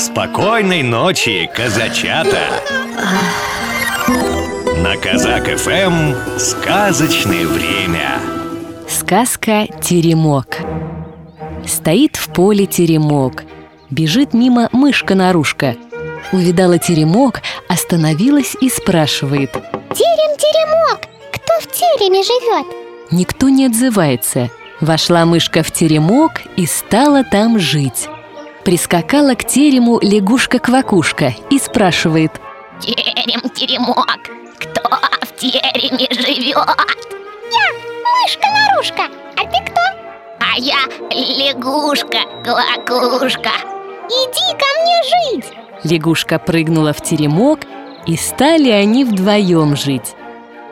Спокойной ночи, казачата! На Казак ФМ сказочное время. Сказка «Теремок» Стоит в поле теремок. Бежит мимо мышка-нарушка. Увидала теремок, остановилась и спрашивает. Терем-теремок, кто в тереме живет? Никто не отзывается. Вошла мышка в теремок и стала там жить Прискакала к терему лягушка-квакушка и спрашивает Терем-теремок, кто в тереме живет? Я, мышка-нарушка, а ты кто? А я лягушка-квакушка Иди ко мне жить Лягушка прыгнула в теремок, и стали они вдвоем жить.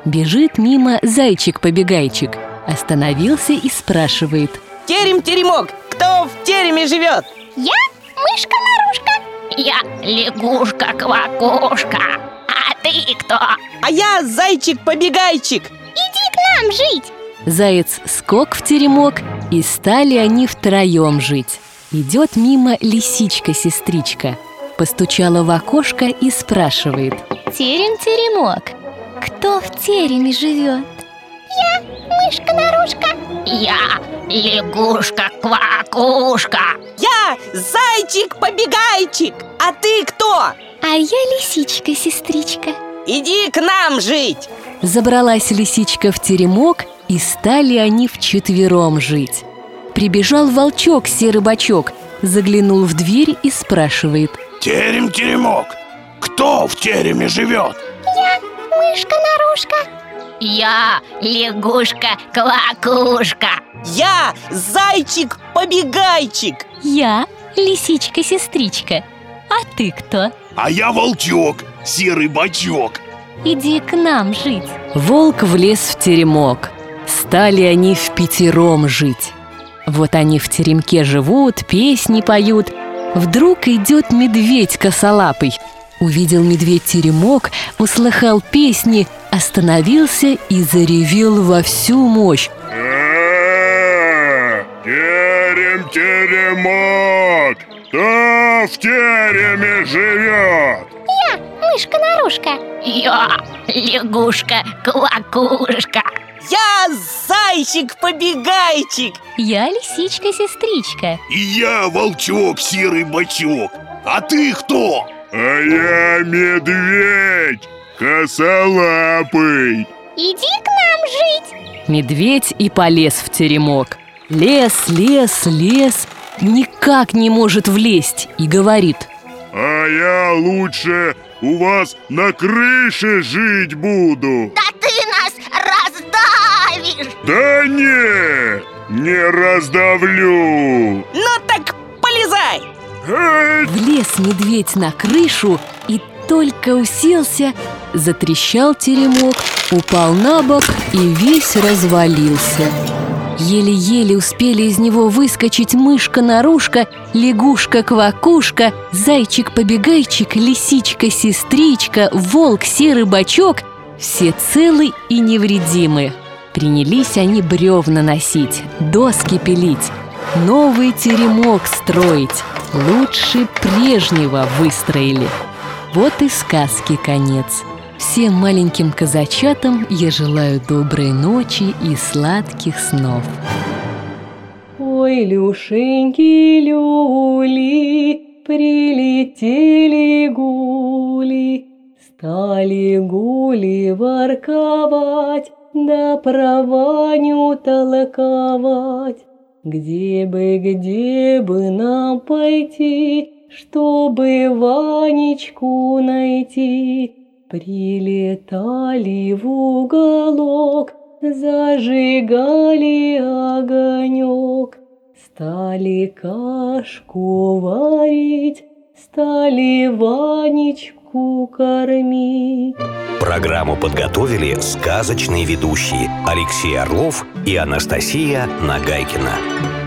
Бежит мимо зайчик-побегайчик, остановился и спрашивает. Терем-теремок, кто в тереме живет? Я мышка-нарушка Я лягушка-квакушка А ты кто? А я зайчик-побегайчик Иди к нам жить Заяц скок в теремок, и стали они втроем жить. Идет мимо лисичка-сестричка. Постучала в окошко и спрашивает. Терем-теремок, кто в тереме живет? Я мышка-нарушка Я лягушка-квакушка Я зайчик-побегайчик А ты кто? А я лисичка-сестричка Иди к нам жить Забралась лисичка в теремок, и стали они вчетвером жить. Прибежал волчок серый бачок, заглянул в дверь и спрашивает. Терем-теремок, кто в тереме живет? Я мышка-нарушка Я лягушка-квакушка Я зайчик-побегайчик Я лисичка-сестричка А ты кто? А я волчок, серый бачок Иди к нам жить Волк влез в теремок. Стали они в пятером жить. Вот они в теремке живут, песни поют. Вдруг идет медведь косолапый. Увидел медведь теремок, услыхал песни, остановился и заревел во всю мощь. Терем-теремок, кто в тереме живет? Я мышка-нарушка Я лягушка-квакушка Я зайчик-побегайчик Я лисичка-сестричка И я волчок, серый бачок А ты кто? А я медведь, косолапый. Иди к нам жить. Медведь и полез в теремок. Лес, лес, лес, никак не может влезть и говорит. А я лучше у вас на крыше жить буду. Да ты нас раздавишь! Да нет, не раздавлю. Ну так полезай! Влез медведь на крышу и только уселся, затрещал теремок, упал на бок и весь развалился. Еле-еле успели из него выскочить мышка-нарушка, лягушка-квакушка, зайчик-побегайчик, лисичка-сестричка, волк-серый бачок – все целы и невредимы. Принялись они бревна носить, доски пилить, новый теремок строить, лучше прежнего выстроили. Вот и сказки конец. Всем маленьким казачатам я желаю доброй ночи и сладких снов. Ой, Люшеньки, люли, прилетели гули, Стали гули ворковать, да про Ваню толковать. Где бы, где бы нам пойти, чтобы Ванечку найти? Прилетали в уголок, зажигали огонек, Стали кашку варить, стали Ванечку кормить. Программу подготовили сказочные ведущие Алексей Орлов и Анастасия Нагайкина.